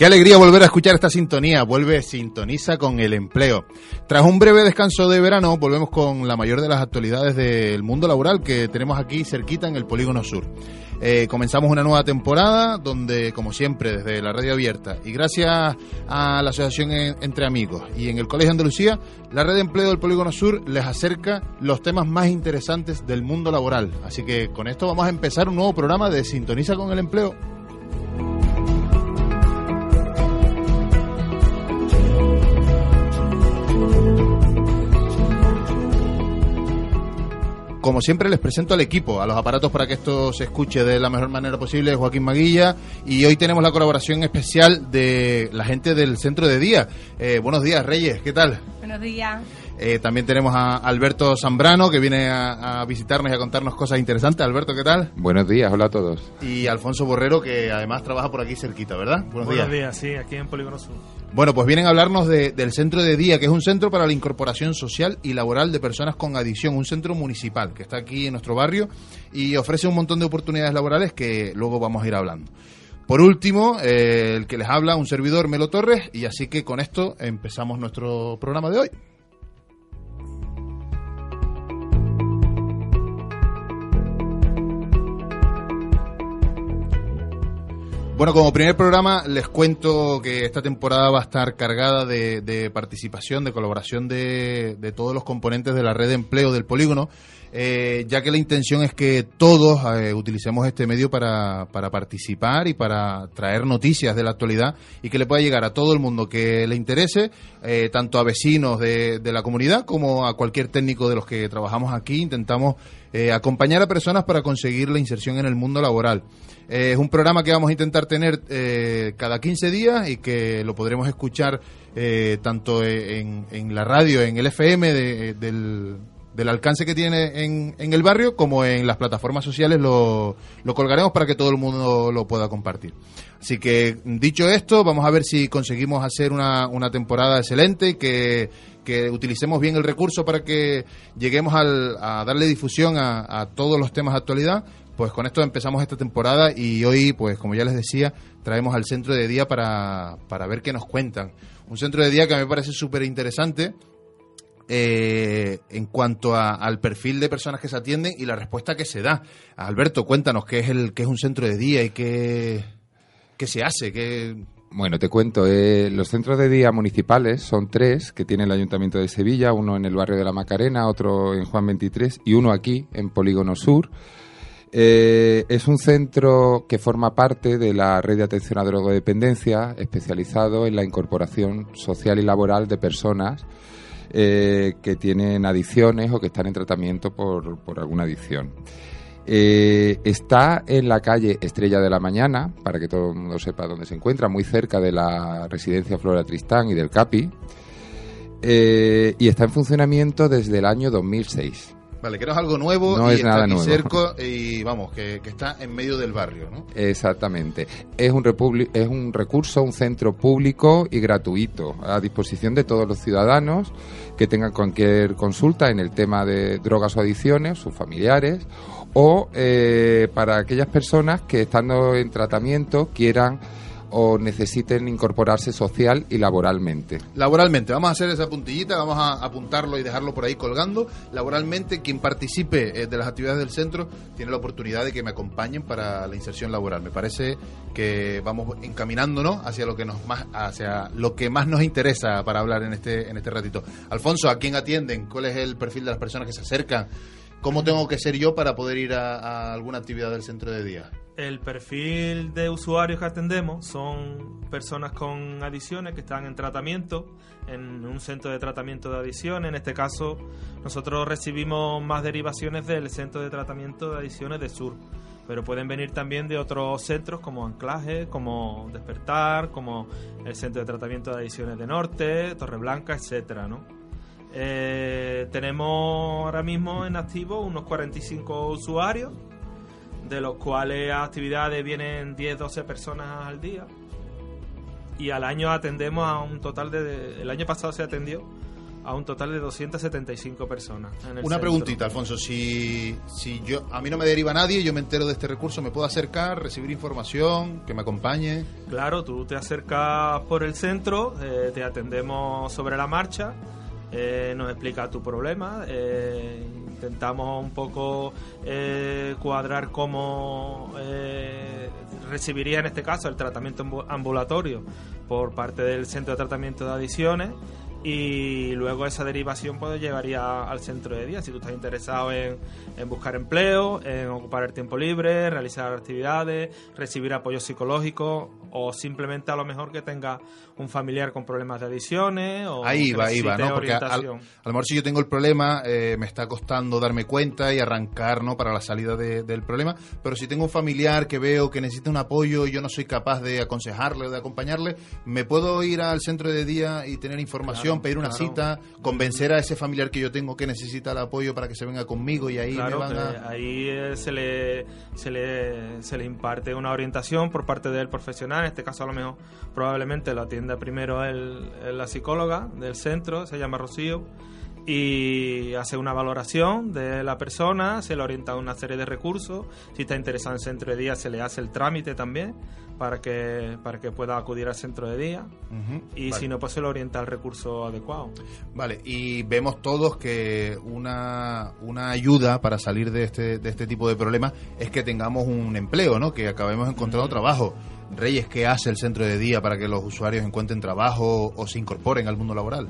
Qué alegría volver a escuchar esta sintonía. Vuelve Sintoniza con el empleo. Tras un breve descanso de verano, volvemos con la mayor de las actualidades del mundo laboral que tenemos aquí cerquita en el Polígono Sur. Eh, comenzamos una nueva temporada donde, como siempre, desde la radio abierta y gracias a la Asociación Entre Amigos y en el Colegio Andalucía, la red de empleo del Polígono Sur les acerca los temas más interesantes del mundo laboral. Así que con esto vamos a empezar un nuevo programa de Sintoniza con el empleo. Como siempre les presento al equipo, a los aparatos para que esto se escuche de la mejor manera posible, Joaquín Maguilla, y hoy tenemos la colaboración especial de la gente del Centro de Día. Eh, buenos días, Reyes, ¿qué tal? Buenos días. Eh, también tenemos a Alberto Zambrano, que viene a, visitarnos y a contarnos cosas interesantes. Alberto, ¿qué tal? Buenos días, hola a todos. Y Alfonso Borrero, que además trabaja por aquí cerquita, ¿verdad? Buenos, Buenos días. sí, aquí en Polígono Sur. Bueno, pues vienen a hablarnos del Centro de Día, que es un centro para la incorporación social y laboral de personas con adicción, un centro municipal que está aquí en nuestro barrio y ofrece un montón de oportunidades laborales que luego vamos a ir hablando. Por último, eh, el que les habla, un servidor, Melo Torres, y así que con esto empezamos nuestro programa de hoy. Bueno, como primer programa les cuento que esta temporada va a estar cargada de, participación, de colaboración de, todos los componentes de la red de empleo del polígono, eh, ya que la intención es que todos eh, utilicemos este medio para, participar y para traer noticias de la actualidad y que le pueda llegar a todo el mundo que le interese, eh, tanto a vecinos de, de la comunidad como a cualquier técnico de los que trabajamos aquí. Intentamos acompañar a personas para conseguir la inserción en el mundo laboral. Eh, es un programa que vamos a intentar tener eh, cada 15 días y que lo podremos escuchar eh, tanto en, la radio, en el FM del, alcance que tiene en, el barrio, como en las plataformas sociales lo, colgaremos para que todo el mundo lo pueda compartir. Así que, dicho esto, vamos a ver si conseguimos hacer una, temporada excelente y que, utilicemos bien el recurso para que lleguemos a darle difusión a, a todos los temas de actualidad pues con esto empezamos esta temporada y hoy, pues como ya les decía, traemos al centro de día para, para ver qué nos cuentan. Un centro de día que me parece súper interesante eh, en cuanto al perfil de personas que se atienden y la respuesta que se da. Alberto, cuéntanos qué es, el, qué es un centro de día y qué, qué se hace, qué... Bueno, te cuento, eh, los centros de día municipales son tres que tiene el Ayuntamiento de Sevilla, uno en el barrio de la Macarena, otro en Juan 23 y uno aquí en Polígono Sur. Eh, es un centro que forma parte de la red de atención a drogodependencia, especializado en la incorporación social y laboral de personas eh, que tienen adicciones o que están en tratamiento por, alguna adicción. Eh, está en la calle Estrella de la Mañana, para que todo el mundo sepa dónde se encuentra, muy cerca de la residencia Flora Tristán y del CAPI, y está en funcionamiento desde el año 2006. Vale, que no es algo nuevo no y es nada nuevo. cerca y vamos, que, está en medio del barrio, ¿no? Exactamente. Es un, es un recurso, un centro público y gratuito a disposición de todos los ciudadanos que tengan cualquier consulta en el tema de drogas o adicciones, sus familiares, o eh, para aquellas personas que estando en tratamiento quieran o necesiten incorporarse social y laboralmente. Laboralmente, vamos a hacer esa puntillita, vamos a apuntarlo y dejarlo por ahí colgando. Laboralmente, quien participe eh, de las actividades del centro tiene la oportunidad de que me acompañen para la inserción laboral. Me parece que vamos encaminándonos hacia lo que nos más hacia lo que más nos interesa para hablar en este en este ratito. Alfonso, ¿a quién atienden? ¿Cuál es el perfil de las personas que se acercan? ¿Cómo tengo que ser yo para poder ir a, a alguna actividad del centro de día? El perfil de usuarios que atendemos son personas con adicciones que están en tratamiento en un centro de tratamiento de adicciones. En este caso, nosotros recibimos más derivaciones del centro de tratamiento de adicciones de Sur, pero pueden venir también de otros centros como Anclaje, como Despertar, como el centro de tratamiento de adicciones de Norte, Torreblanca, etcétera, ¿no? Eh, tenemos ahora mismo en activo unos 45 usuarios de los cuales a actividades vienen 10-12 personas al día. Y al año atendemos a un total de... El año pasado se atendió a un total de 275 personas. Una preguntita, Alfonso. Si, si yo a mí no me deriva nadie, yo me entero de este recurso, ¿me puedo acercar, recibir información, que me acompañe? Claro, tú te acercas por el centro, eh, te atendemos sobre la marcha, eh, nos explica tu problema, eh, intentamos un poco eh, cuadrar cómo eh, recibiría en este caso el tratamiento ambulatorio por parte del centro de tratamiento de adicciones y luego esa derivación pues llevaría al centro de día. Si tú estás interesado en, en, buscar empleo, en ocupar el tiempo libre, realizar actividades, recibir apoyo psicológico o simplemente a lo mejor que tenga un familiar con problemas de adicciones o ahí va, ahí va, ¿no? Porque a lo mejor si yo tengo el problema eh, me está costando darme cuenta y arrancar, ¿no? Para la salida del problema, pero si tengo un familiar que veo que necesita un apoyo y yo no soy capaz de aconsejarle o de acompañarle, me puedo ir al centro de día y tener información pedir una cita, convencer a ese familiar que yo tengo que necesita el apoyo para que se venga conmigo y ahí me van a... Ahí eh, se le, se, le, se le imparte una orientación por parte del profesional, en este caso a lo mejor probablemente lo atienda primero el, la psicóloga del centro, se llama Rocío, y hace una valoración de la persona, se le orienta a una serie de recursos, si está interesado en centro de día se le hace el trámite también para que, para que pueda acudir al centro de día y si no, pues se lo orienta al recurso adecuado. Vale, y vemos todos que una, una ayuda para salir de este, de este tipo de problemas es que tengamos un empleo, ¿no? que acabemos encontrando trabajo. Reyes, ¿qué hace el centro de día para que los usuarios encuentren trabajo o se incorporen al mundo laboral?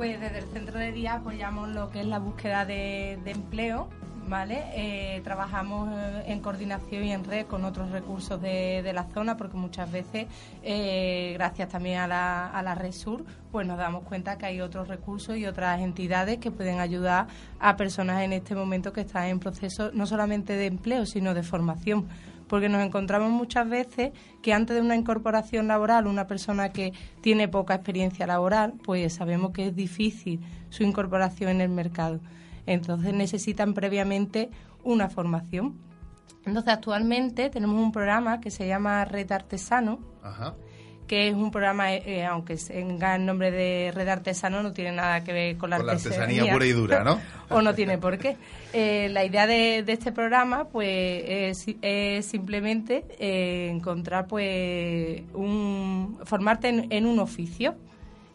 Pues desde el centro de día apoyamos lo que es la búsqueda de, de empleo ¿vale? Eh, trabajamos eh, en coordinación y en red con otros recursos de, la zona porque muchas veces, eh, gracias también a la, a la Red Sur, pues nos damos cuenta que hay otros recursos y otras entidades que pueden ayudar a personas en este momento que están en proceso no solamente de empleo, sino de formación porque nos encontramos muchas veces que antes de una incorporación laboral, una persona que tiene poca experiencia laboral, pues sabemos que es difícil su incorporación en el mercado. Entonces necesitan previamente una formación. Entonces actualmente tenemos un programa que se llama Red Artesano, que es un programa, eh, eh, aunque tenga el nombre de Red Artesano, no tiene nada que ver con la, artesanía, pura y dura, ¿no? o no tiene por qué. Eh, la idea de, este programa, pues, es, simplemente encontrar, pues, un, formarte en un oficio.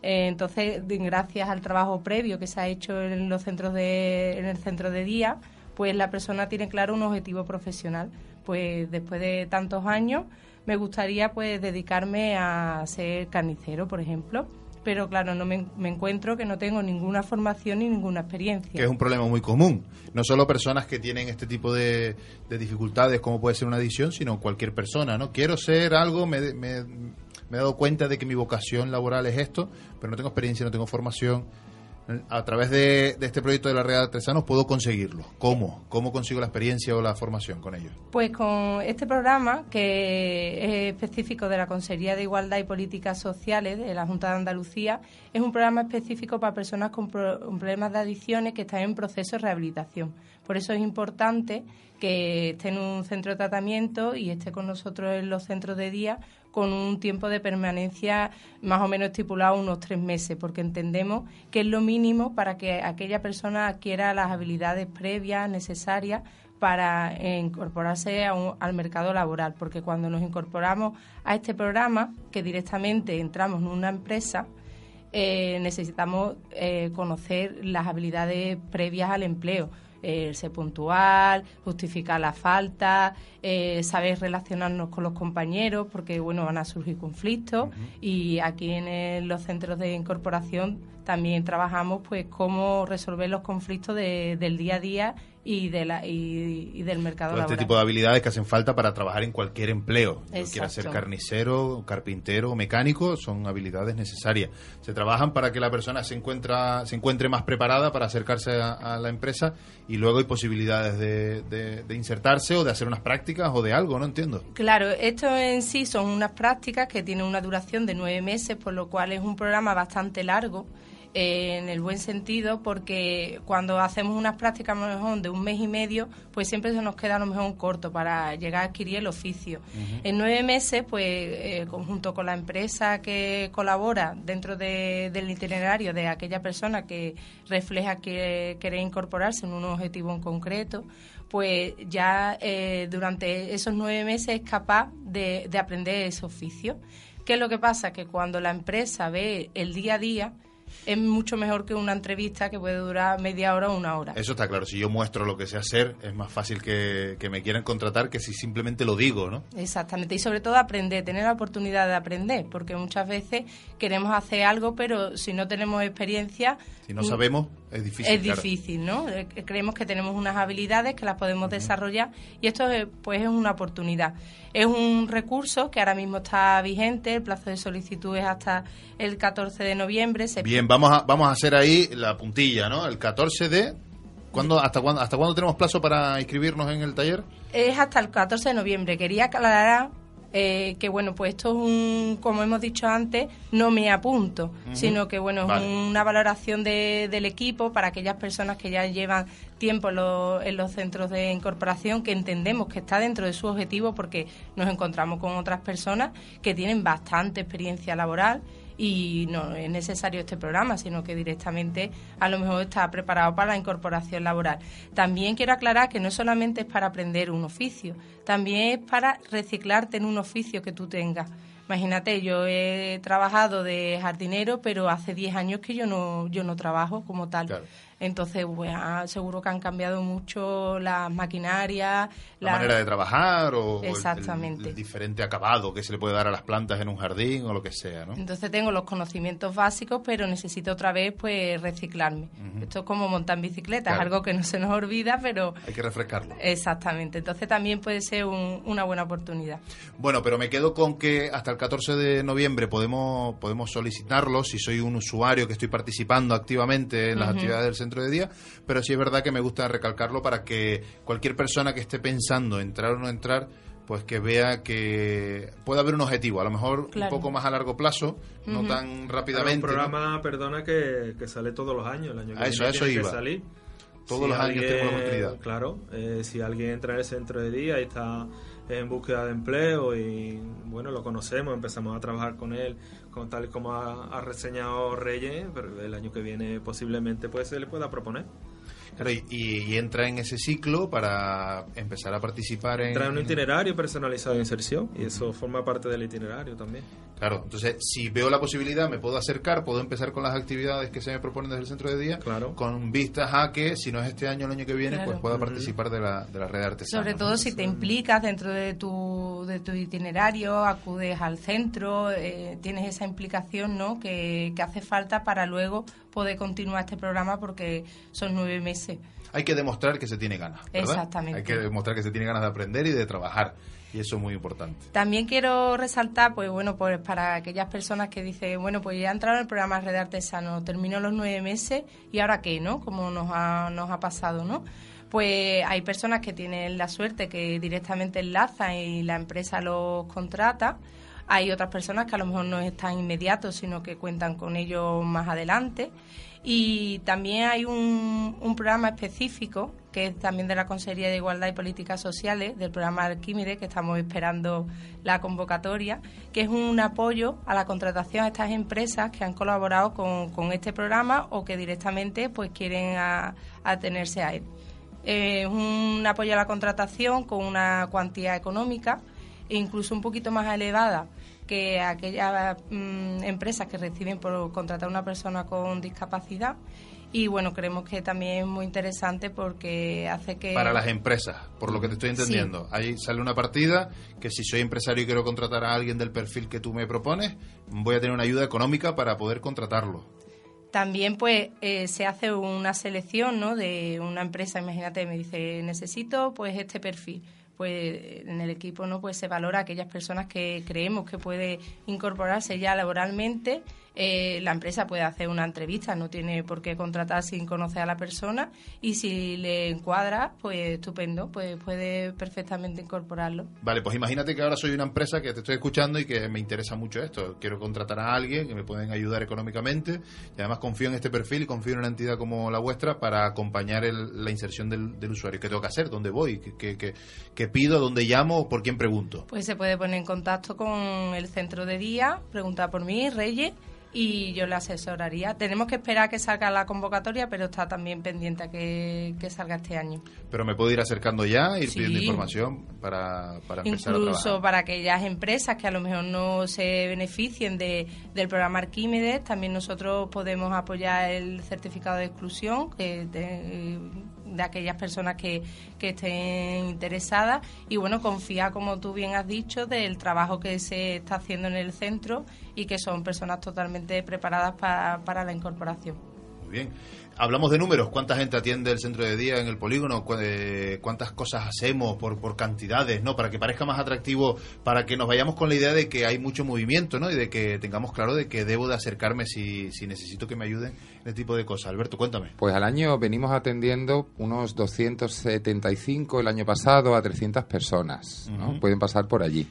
Entonces, gracias al trabajo previo que se ha hecho en los centros de, en el centro de día, pues la persona tiene claro un objetivo profesional. Pues después de tantos años, me gustaría pues dedicarme a ser carnicero, por ejemplo pero claro, no me, encuentro que no tengo ninguna formación ni ninguna experiencia. Que es un problema muy común. No solo personas que tienen este tipo de, dificultades, como puede ser una adicción, sino cualquier persona, ¿no? Quiero ser algo, me, me he dado cuenta de que mi vocación laboral es esto, pero no tengo experiencia, no tengo formación. A través de, este proyecto de la Red de Artesanos puedo conseguirlo. ¿Cómo? ¿Cómo consigo la experiencia o la formación con ellos? Pues con este programa, que es específico de la Consejería de Igualdad y Políticas Sociales de la Junta de Andalucía, es un programa específico para personas con problemas de adicciones que están en proceso de rehabilitación. Por eso es importante que esté en un centro de tratamiento y esté con nosotros en los centros de día con un tiempo de permanencia más o menos estipulado unos tres meses, porque entendemos que es lo mínimo para que aquella persona adquiera las habilidades previas necesarias para incorporarse al mercado laboral, porque cuando nos incorporamos a este programa, que directamente entramos en una empresa, eh, necesitamos eh, conocer las habilidades previas al empleo eh, ser puntual, justificar la falta, eh, saber relacionarnos con los compañeros, porque bueno, van a surgir conflictos. Y aquí en los centros de incorporación también trabajamos pues cómo resolver los conflictos del día a día y, de la, y, del mercado Todo este tipo de habilidades que hacen falta para trabajar en cualquier empleo. Quiera ser carnicero, carpintero o mecánico, son habilidades necesarias. Se trabajan para que la persona se, encuentra, se encuentre más preparada para acercarse a, la empresa y luego hay posibilidades de, de, insertarse o de hacer unas prácticas o de algo, no entiendo. Claro, esto en sí son unas prácticas que tienen una duración de nueve meses, por lo cual es un programa bastante largo en el buen sentido, porque cuando hacemos unas prácticas mejor de un mes y medio, pues siempre se nos queda a lo mejor un corto para llegar a adquirir el oficio. En nueve meses, pues eh, conjunto con la empresa que colabora dentro del itinerario de aquella persona que refleja que quiere incorporarse en un objetivo en concreto, pues ya eh, durante esos nueve meses es capaz de, de aprender ese oficio. ¿Qué es lo que pasa? Que cuando la empresa ve el día a día, es mucho mejor que una entrevista que puede durar media hora o una hora. Eso está claro. Si yo muestro lo que sé hacer, es más fácil que, me quieran contratar que si simplemente lo digo, ¿no? Exactamente. Y sobre todo aprender, tener la oportunidad de aprender, porque muchas veces queremos hacer algo, pero si no tenemos experiencia... Si no sabemos, es difícil. Es difícil, ¿no? Eh, creemos que tenemos unas habilidades que las podemos desarrollar y esto pues es una oportunidad. Es un recurso que ahora mismo está vigente, el plazo de solicitud es hasta el 14 de noviembre. Bien, vamos a, vamos a hacer ahí la puntilla, ¿no? El 14 de... ¿Cuándo, hasta, cuándo, ¿Hasta cuándo tenemos plazo para inscribirnos en el taller? Es hasta el 14 de noviembre. Quería aclarar eh, que bueno, pues esto es un, como hemos dicho antes, no me apunto, sino que bueno, es una valoración de, del equipo para aquellas personas que ya llevan tiempo en, en, los centros de incorporación, que entendemos que está dentro de su objetivo porque nos encontramos con otras personas que tienen bastante experiencia laboral y no es necesario este programa, sino que directamente a lo mejor está preparado para la incorporación laboral. También quiero aclarar que no solamente es para aprender un oficio, también es para reciclarte en un oficio que tú tengas. Imagínate, yo he trabajado de jardinero, pero hace 10 años que yo no, yo no trabajo como tal. Entonces, bueno, seguro que han cambiado mucho las maquinarias. La, manera de trabajar o El, diferente acabado que se le puede dar a las plantas en un jardín o lo que sea, ¿no? Entonces tengo los conocimientos básicos, pero necesito otra vez pues reciclarme. Esto es como montar bicicleta, es algo que no se nos olvida, pero... Hay que refrescarlo. Exactamente. Entonces también puede ser una buena oportunidad. Bueno, pero me quedo con que hasta el 14 de noviembre podemos, podemos solicitarlo si soy un usuario que estoy participando activamente en las actividades del centro de día, pero sí es verdad que me gusta recalcarlo para que cualquier persona que esté pensando entrar o no entrar, pues que vea que puede haber un objetivo, a lo mejor un poco más a largo plazo, no tan rápidamente. un programa, perdona, que, sale todos los años, el año que a eso, eso iba. salir. Todos los años tengo la oportunidad. Claro, eh, si alguien entra en el centro de día y está en búsqueda de empleo y bueno, lo conocemos, empezamos a trabajar con él, con tal como ha, reseñado Reyes, pero el año que viene posiblemente pues se le pueda proponer. Claro, y, entra en ese ciclo para empezar a participar en... Entra en un itinerario personalizado de inserción y eso forma parte del itinerario también. Claro, entonces si veo la posibilidad me puedo acercar, puedo empezar con las actividades que se me proponen desde el centro de día, claro. con vistas a que si no es este año el año que viene, pues pueda participar de la, de la red artesana. Sobre todo si te implicas dentro de tu, de tu itinerario, acudes al centro, eh, tienes esa implicación ¿no? que, que hace falta para luego poder continuar este programa porque son nueve meses. Hay que demostrar que se tiene ganas. Exactamente. Hay que demostrar que se tiene ganas de aprender y de trabajar y eso es muy importante. También quiero resaltar, pues bueno, pues para aquellas personas que dicen, bueno, pues ya entraron en el programa Red Artesano, terminó los nueve meses y ahora qué, ¿no? Como nos ha, nos ha pasado, ¿no? Pues hay personas que tienen la suerte que directamente enlazan y la empresa los contrata. Hay otras personas que a lo mejor no están inmediatos, sino que cuentan con ellos más adelante. Y también hay un, programa específico que es también de la Consejería de Igualdad y Políticas Sociales, del programa Arquímedes, que estamos esperando la convocatoria, que es un apoyo a la contratación a estas empresas que han colaborado con, este programa o que directamente pues quieren atenerse a él. Es un apoyo a la contratación con una cuantía económica e incluso un poquito más elevada que aquellas mm, empresas que reciben por contratar a una persona con discapacidad y bueno, creemos que también es muy interesante porque hace que... Para las empresas, por lo que te estoy entendiendo. Ahí sale una partida que si soy empresario y quiero contratar a alguien del perfil que tú me propones, voy a tener una ayuda económica para poder contratarlo. También pues eh, se hace una selección ¿no? de una empresa, imagínate, me dice, necesito pues este perfil pues en el equipo no pues se valora aquellas personas que creemos que puede incorporarse ya laboralmente eh, la empresa puede hacer una entrevista, no tiene por qué contratar sin conocer a la persona y si le encuadra, pues estupendo, pues puede perfectamente incorporarlo. Vale, pues imagínate que ahora soy una empresa que te estoy escuchando y que me interesa mucho esto. Quiero contratar a alguien que me pueden ayudar económicamente y además confío en este perfil y confío en una entidad como la vuestra para acompañar la inserción del, usuario. ¿Qué tengo que hacer? ¿Dónde voy? ¿Qué, qué, qué pido? ¿Dónde llamo? ¿Por quién pregunto? Pues se puede poner en contacto con el centro de día, preguntar por mí, Reyes y yo le asesoraría. Tenemos que esperar a que salga la convocatoria, pero está también pendiente a que, salga este año. Pero me puedo ir acercando ya, ir pidiendo información para, para empezar Incluso para aquellas empresas que a lo mejor no se beneficien de, del programa Arquímedes, también nosotros podemos apoyar el certificado de exclusión, que de aquellas personas que, que estén interesadas y bueno, confía, como tú bien has dicho, del trabajo que se está haciendo en el centro y que son personas totalmente preparadas para, para la incorporación. Bien hablamos de números, cuánta gente atiende el centro de día en el polígono, eh, cuántas cosas hacemos por, por cantidades, ¿no? Para que parezca más atractivo, para que nos vayamos con la idea de que hay mucho movimiento, ¿no? Y de que tengamos claro de que debo de acercarme si, si necesito que me ayuden en este tipo de cosas. Alberto, cuéntame. Pues al año venimos atendiendo unos 275 el año pasado a 300 personas, ¿no? Pueden pasar por allí.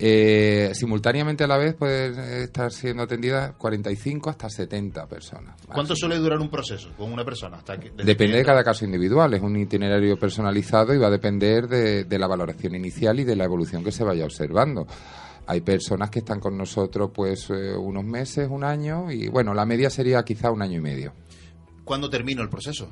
Eh, simultáneamente a la vez pueden estar siendo atendidas 45 hasta 70 personas. ¿Cuánto suele durar un proceso con una persona? Hasta Depende de cada caso individual, es un itinerario personalizado y va a depender de, la valoración inicial y de la evolución que se vaya observando. Hay personas que están con nosotros pues eh, unos meses, un año y bueno, la media sería quizá un año y medio. ¿Cuándo termina el proceso?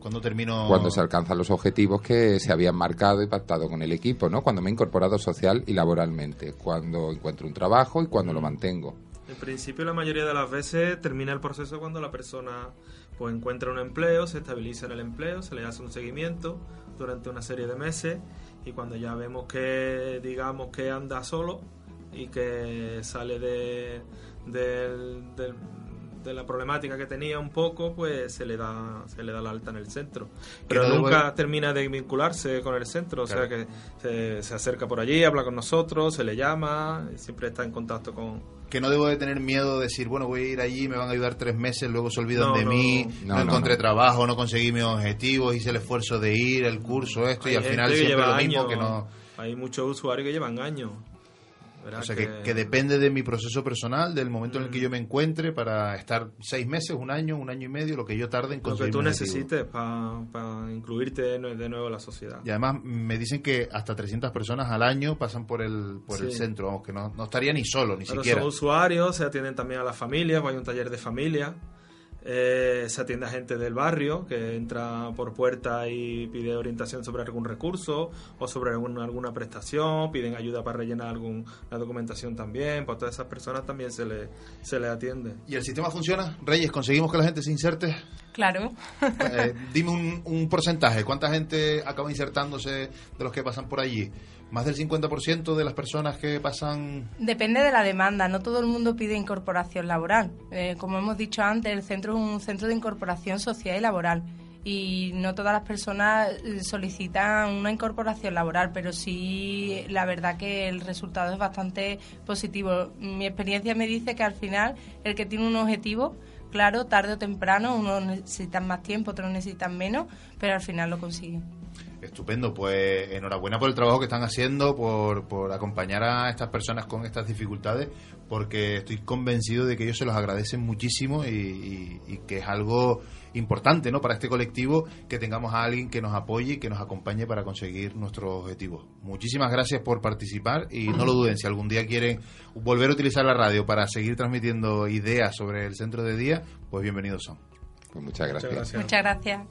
¿Cuándo termino? Cuando se alcanzan los objetivos que se habían marcado y pactado con el equipo, ¿no? Cuando me he incorporado social y laboralmente, cuando encuentro un trabajo y cuando lo mantengo. En principio, la mayoría de las veces termina el proceso cuando la persona pues encuentra un empleo, se estabiliza en el empleo, se le hace un seguimiento durante una serie de meses y cuando ya vemos que digamos que anda solo y que sale de, del de la problemática que tenía un poco, pues se le da se le da la alta en el centro. Pero nunca termina de vincularse con el centro, o sea que se, se, acerca por allí, habla con nosotros, se le llama, siempre está en contacto con... Que no debo de tener miedo de decir, bueno, voy a ir allí, me van a ayudar tres meses, luego se olvidan de mí, no, encontré trabajo, no conseguí mis objetivos, hice el esfuerzo de ir, el curso, esto, y al final siempre lo mismo que no... Hay muchos usuarios que llevan años o sea, que, depende de mi proceso personal, del momento en el que mm. yo me encuentre para estar seis meses, un año, un año y medio, lo que yo tarde en conseguir. Lo que tú necesites para incluirte de, nuevo en la sociedad. Y además me dicen que hasta 300 personas al año pasan por el, por el centro, vamos, que no, no estaría ni solo, ni Pero siquiera. Son usuarios, se atienden también a las familias, hay un taller de familia. Eh, se atiende a gente del barrio que entra por puerta y pide orientación sobre algún recurso o sobre alguna prestación, piden ayuda para rellenar alguna documentación también. Pues a todas esas personas también se le, se le atiende. ¿Y el sistema funciona? Reyes, ¿conseguimos que la gente se inserte? Claro. Eh, dime un, un porcentaje. ¿Cuánta gente acaba insertándose de los que pasan por allí? Más del 50% de las personas que pasan... Depende de la demanda, no todo el mundo pide incorporación laboral. Eh, como hemos dicho antes, el centro es un centro de incorporación social y laboral y no todas las personas eh, solicitan una incorporación laboral, pero sí la verdad que el resultado es bastante positivo. Mi experiencia me dice que al final el que tiene un objetivo, claro, tarde o temprano, unos necesitan más tiempo, otros necesitan menos, pero al final lo consiguen. Estupendo, pues enhorabuena por el trabajo que están haciendo, por, por acompañar a estas personas con estas dificultades, porque estoy convencido de que ellos se los agradecen muchísimo y, que es algo importante ¿no? para este colectivo que tengamos a alguien que nos apoye y que nos acompañe para conseguir nuestros objetivos. Muchísimas gracias por participar y no lo duden, si algún día quieren volver a utilizar la radio para seguir transmitiendo ideas sobre el centro de día, pues bienvenidos son. Pues muchas gracias. Muchas gracias.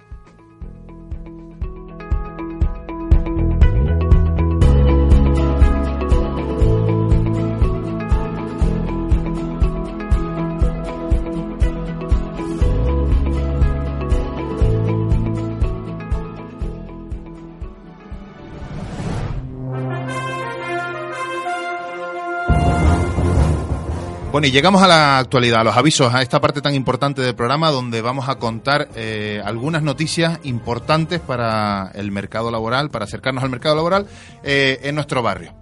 Bueno, y llegamos a la actualidad, a los avisos, a esta parte tan importante del programa donde vamos a contar eh, algunas noticias importantes para el mercado laboral, para acercarnos al mercado laboral eh, en nuestro barrio.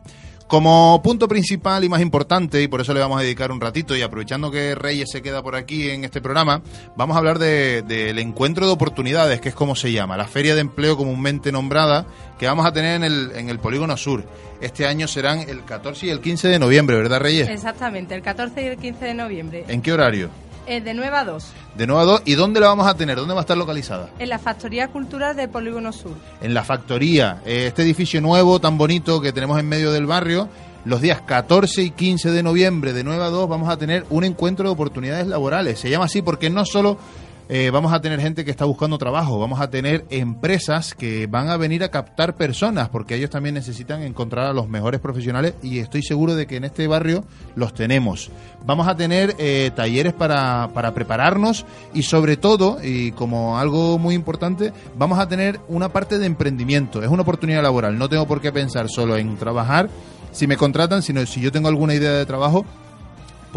Como punto principal y más importante, y por eso le vamos a dedicar un ratito, y aprovechando que Reyes se queda por aquí en este programa, vamos a hablar del de, encuentro de oportunidades, que es como se llama, la feria de empleo comúnmente nombrada, que vamos a tener en el, en el Polígono Sur. Este año serán el 14 y el 15 de noviembre, ¿verdad, Reyes? Exactamente, el 14 y el 15 de noviembre. ¿En qué horario? Eh, de 9 a 2. De 9 a 2. ¿Y dónde la vamos a tener? ¿Dónde va a estar localizada? En la Factoría Cultural del Polígono Sur. En la Factoría, eh, este edificio nuevo, tan bonito que tenemos en medio del barrio. Los días 14 y 15 de noviembre, de 9 a 2, vamos a tener un encuentro de oportunidades laborales. Se llama así porque no solo eh, vamos a tener gente que está buscando trabajo, vamos a tener empresas que van a venir a captar personas, porque ellos también necesitan encontrar a los mejores profesionales y estoy seguro de que en este barrio los tenemos. Vamos a tener eh, talleres para, para prepararnos y sobre todo, y como algo muy importante, vamos a tener una parte de emprendimiento. Es una oportunidad laboral, no tengo por qué pensar solo en trabajar si me contratan, sino si yo tengo alguna idea de trabajo,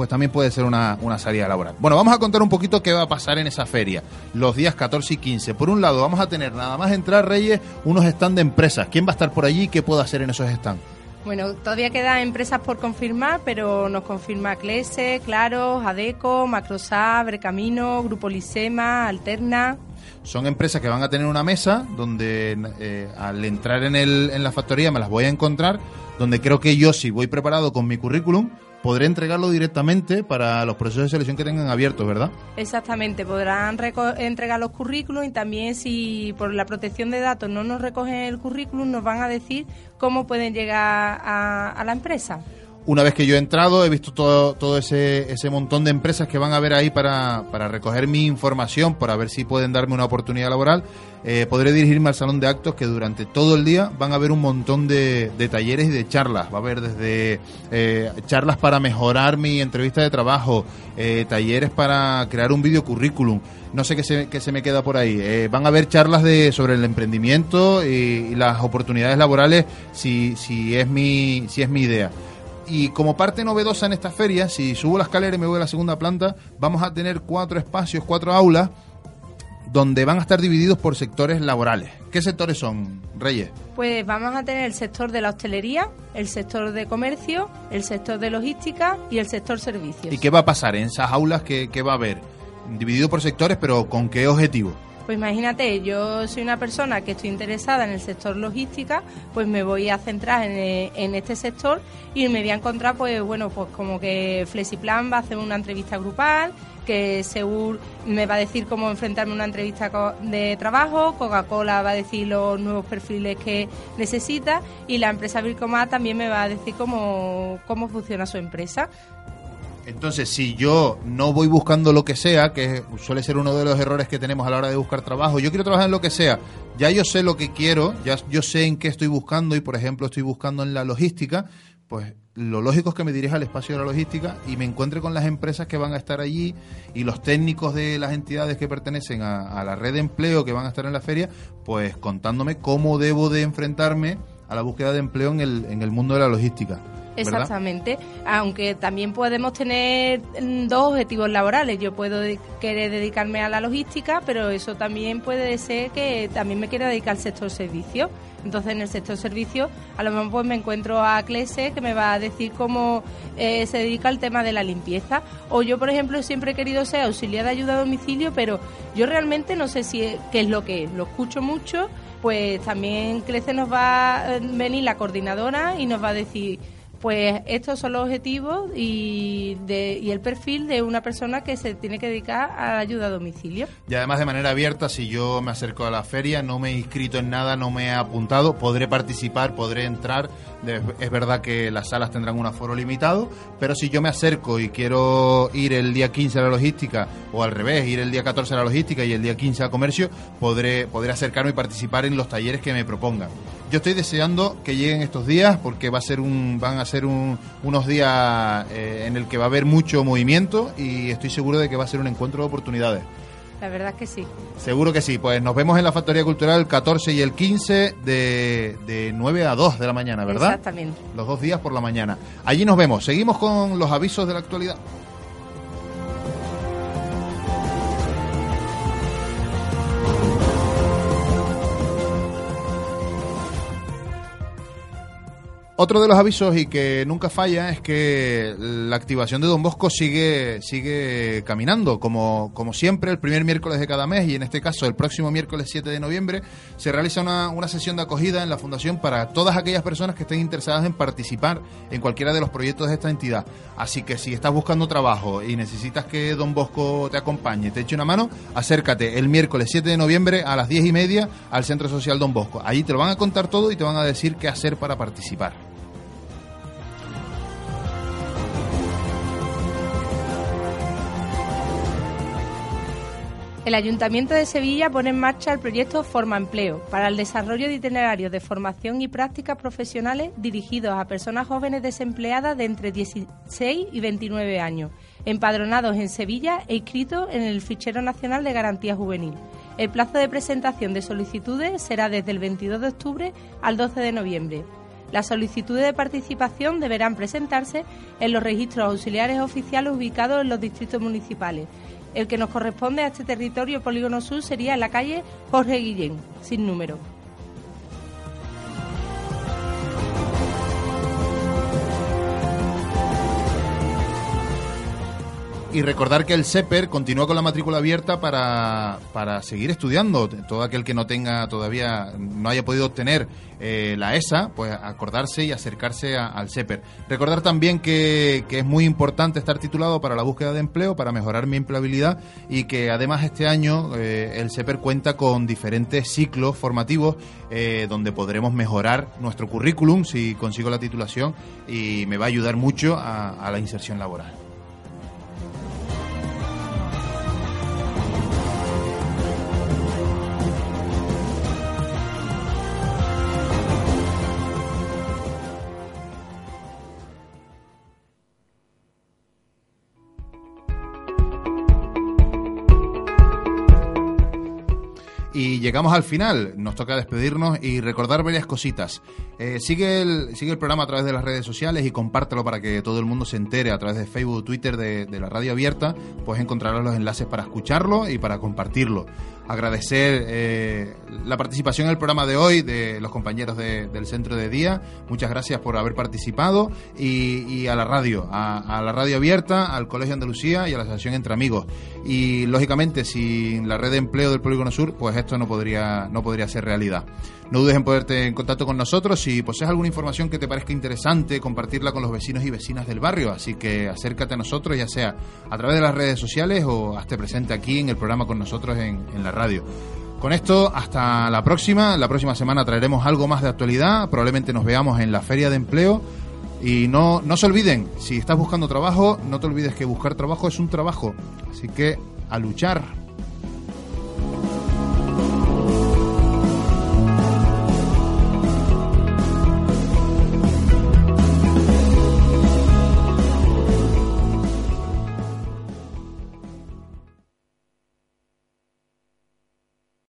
pues también puede ser una, una, salida laboral. Bueno, vamos a contar un poquito qué va a pasar en esa feria, los días 14 y 15. Por un lado, vamos a tener nada más entrar, Reyes, unos stands de empresas. ¿Quién va a estar por allí y qué puedo hacer en esos stands? Bueno, todavía quedan empresas por confirmar, pero nos confirma Clese, Claro, Adeco, Macrosab, Brecamino, Grupo Lisema, Alterna. Son empresas que van a tener una mesa donde eh, al entrar en, el, en la factoría me las voy a encontrar, donde creo que yo si voy preparado con mi currículum, podré entregarlo directamente para los procesos de selección que tengan abiertos, ¿verdad? Exactamente, podrán entregar los currículums y también si por la protección de datos no nos recogen el currículum, nos van a decir cómo pueden llegar a, a la empresa. Una vez que yo he entrado, he visto todo, todo ese, ese montón de empresas que van a ver ahí para, para recoger mi información, para ver si pueden darme una oportunidad laboral. Eh, podré dirigirme al salón de actos que durante todo el día van a haber un montón de, de talleres y de charlas. Va a haber desde eh, charlas para mejorar mi entrevista de trabajo, eh, talleres para crear un video currículum. No sé qué se, qué se me queda por ahí. Van a haber charlas de, sobre el emprendimiento y, y las oportunidades laborales si, si, es mi, si es mi idea y como parte novedosa en esta feria, si subo la escalera y me voy a la segunda planta, vamos a tener cuatro espacios, cuatro aulas, donde van a estar divididos por sectores laborales. ¿Qué sectores son, Reyes? Pues vamos a tener el sector de la hostelería, el sector de comercio, el sector de logística y el sector servicios. ¿Y qué va a pasar en esas aulas? ¿Qué, qué va a haber? Dividido por sectores, pero ¿con qué objetivo? Pues imagínate, yo soy una persona que estoy interesada en el sector logística, pues me voy a centrar en, en, este sector y me voy a encontrar, pues bueno, pues como que Flexiplan va a hacer una entrevista grupal, que Segur me va a decir cómo enfrentarme a una entrevista de trabajo, Coca-Cola va a decir los nuevos perfiles que necesita y la empresa Vircomar también me va a decir cómo, cómo funciona su empresa. Entonces, si yo no voy buscando lo que sea, que suele ser uno de los errores que tenemos a la hora de buscar trabajo, yo quiero trabajar en lo que sea, ya yo sé lo que quiero, ya yo sé en qué estoy buscando y, por ejemplo, estoy buscando en la logística, pues lo lógico es que me dirija al espacio de la logística y me encuentre con las empresas que van a estar allí y los técnicos de las entidades que pertenecen a, la red de empleo que van a estar en la feria, pues contándome cómo debo de enfrentarme a la búsqueda de empleo en el, en el mundo de la logística. Exactamente, aunque también podemos tener dos objetivos laborales. Yo puedo querer dedicarme a la logística, pero eso también puede ser que también me quiera dedicar al sector servicio. Entonces, en el sector servicio, a lo mejor pues, me encuentro a Clese que me va a decir cómo eh, se dedica al tema de la limpieza. O yo, por ejemplo, siempre he querido ser auxiliar de ayuda a domicilio, pero yo realmente no sé si es, qué es lo que es. Lo escucho mucho, pues también Clece nos va a venir la coordinadora y nos va a decir pues estos son los objetivos y, de, y, el perfil de una persona que se tiene que dedicar a la ayuda a domicilio. Y además de manera abierta, si yo me acerco a la feria, no me he inscrito en nada, no me he apuntado, podré participar, podré entrar. Es verdad que las salas tendrán un aforo limitado, pero si yo me acerco y quiero ir el día 15 a la logística, o al revés, ir el día 14 a la logística y el día 15 a comercio, podré, podré acercarme y participar en los talleres que me propongan. Yo estoy deseando que lleguen estos días porque va a ser un, van a ser un, unos días eh, en el que va a haber mucho movimiento y estoy seguro de que va a ser un encuentro de oportunidades. La verdad es que sí. Seguro que sí. Pues nos vemos en la Factoría Cultural el 14 y el 15 de, de 9 a 2 de la mañana, ¿verdad? Exactamente. Los dos días por la mañana. Allí nos vemos. Seguimos con los avisos de la actualidad. Otro de los avisos y que nunca falla es que la activación de Don Bosco sigue, sigue caminando, como, como siempre, el primer miércoles de cada mes y en este caso el próximo miércoles 7 de noviembre se realiza una, una sesión de acogida en la Fundación para todas aquellas personas que estén interesadas en participar en cualquiera de los proyectos de esta entidad. Así que si estás buscando trabajo y necesitas que Don Bosco te acompañe, te eche una mano, acércate el miércoles 7 de noviembre a las 10 y media al Centro Social Don Bosco. Allí te lo van a contar todo y te van a decir qué hacer para participar. El Ayuntamiento de Sevilla pone en marcha el proyecto Forma Empleo para el desarrollo de itinerarios de formación y prácticas profesionales dirigidos a personas jóvenes desempleadas de entre 16 y 29 años, empadronados en Sevilla e inscritos en el Fichero Nacional de Garantía Juvenil. El plazo de presentación de solicitudes será desde el 22 de octubre al 12 de noviembre. Las solicitudes de participación deberán presentarse en los registros auxiliares oficiales ubicados en los distritos municipales el que nos corresponde a este territorio Polígono Sur sería la calle Jorge Guillén, sin número. Y recordar que el SEPER continúa con la matrícula abierta para, para seguir estudiando. Todo aquel que no tenga todavía, no haya podido obtener eh, la ESA, pues acordarse y acercarse al SEPER. Recordar también que, que, es muy importante estar titulado para la búsqueda de empleo, para mejorar mi empleabilidad y que además este año eh, el SEPER cuenta con diferentes ciclos formativos eh, donde podremos mejorar nuestro currículum si consigo la titulación y me va a ayudar mucho a la inserción laboral. Llegamos al final, nos toca despedirnos y recordar varias cositas. Eh, sigue, el, programa a través de las redes sociales y compártelo para que todo el mundo se entere a través de Facebook, Twitter, de, de la radio abierta. Puedes encontrar los enlaces para escucharlo y para compartirlo agradecer eh, la participación en el programa de hoy de los compañeros del centro de día. Muchas gracias por haber participado y, a la radio, a, la radio abierta, al Colegio Andalucía y a la Asociación Entre Amigos. Y lógicamente, sin la red de empleo del Polígono Sur, pues esto no podría, no podría ser realidad. No dudes en ponerte en contacto con nosotros. Si posees alguna información que te parezca interesante, compartirla con los vecinos y vecinas del barrio. Así que acércate a nosotros, ya sea a través de las redes sociales o hazte presente aquí en el programa con nosotros en, en la radio. Con esto, hasta la próxima. La próxima semana traeremos algo más de actualidad. Probablemente nos veamos en la Feria de Empleo. Y no, no se olviden, si estás buscando trabajo, no te olvides que buscar trabajo es un trabajo. Así que a luchar.